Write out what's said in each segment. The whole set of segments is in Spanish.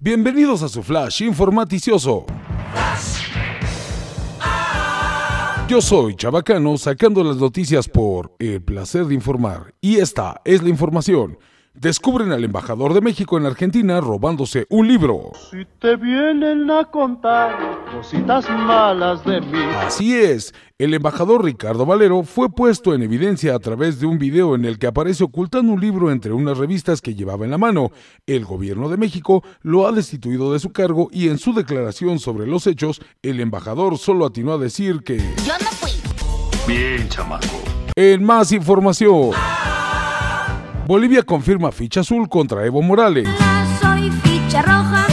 Bienvenidos a su flash informaticioso. Yo soy Chabacano sacando las noticias por el placer de informar y esta es la información. Descubren al embajador de México en Argentina robándose un libro. Si te vienen a contar cositas malas de mí. Así es, el embajador Ricardo Valero fue puesto en evidencia a través de un video en el que aparece ocultando un libro entre unas revistas que llevaba en la mano. El gobierno de México lo ha destituido de su cargo y en su declaración sobre los hechos, el embajador solo atinó a decir que... Yo no fui. Bien, chamaco. En más información. Bolivia confirma ficha azul contra Evo Morales. Soy ficha roja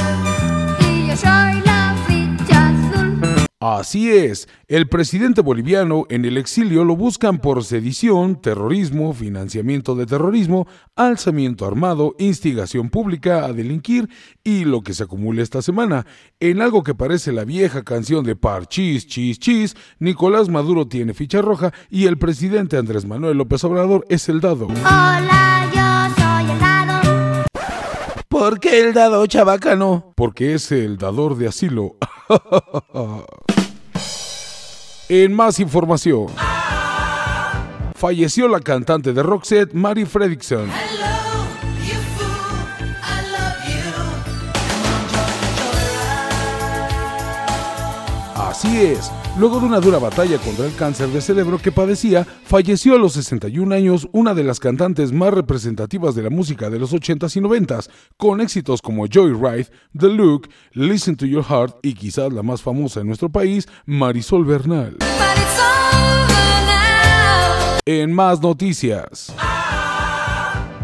y yo soy la ficha azul. Así es, el presidente boliviano en el exilio lo buscan por sedición, terrorismo, financiamiento de terrorismo, alzamiento armado, instigación pública a delinquir y lo que se acumula esta semana. En algo que parece la vieja canción de Parchís, chis, chis, Nicolás Maduro tiene ficha roja y el presidente Andrés Manuel López Obrador es el dado. Hola, ¿Por qué el dado chabacano? Porque es el dador de asilo. en más información. Falleció la cantante de Roxette, Mary Fredrickson. Así es, luego de una dura batalla contra el cáncer de cerebro que padecía, falleció a los 61 años una de las cantantes más representativas de la música de los 80s y 90s, con éxitos como Joyride, The Look, Listen to Your Heart y quizás la más famosa en nuestro país, Marisol Bernal. En más noticias.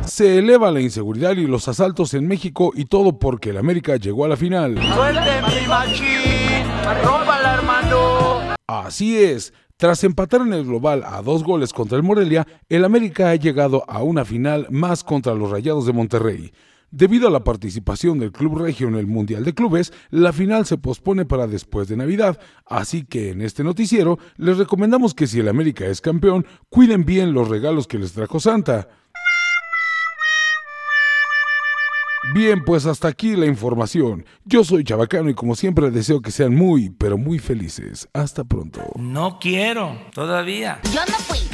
Se eleva la inseguridad y los asaltos en México y todo porque el América llegó a la final. Suelte mi machín. Así es, tras empatar en el global a dos goles contra el Morelia, el América ha llegado a una final más contra los Rayados de Monterrey. Debido a la participación del Club Regio en el Mundial de Clubes, la final se pospone para después de Navidad, así que en este noticiero les recomendamos que si el América es campeón, cuiden bien los regalos que les trajo Santa. Bien, pues hasta aquí la información. Yo soy Chabacano y como siempre deseo que sean muy, pero muy felices. Hasta pronto. No quiero, todavía. Yo no fui.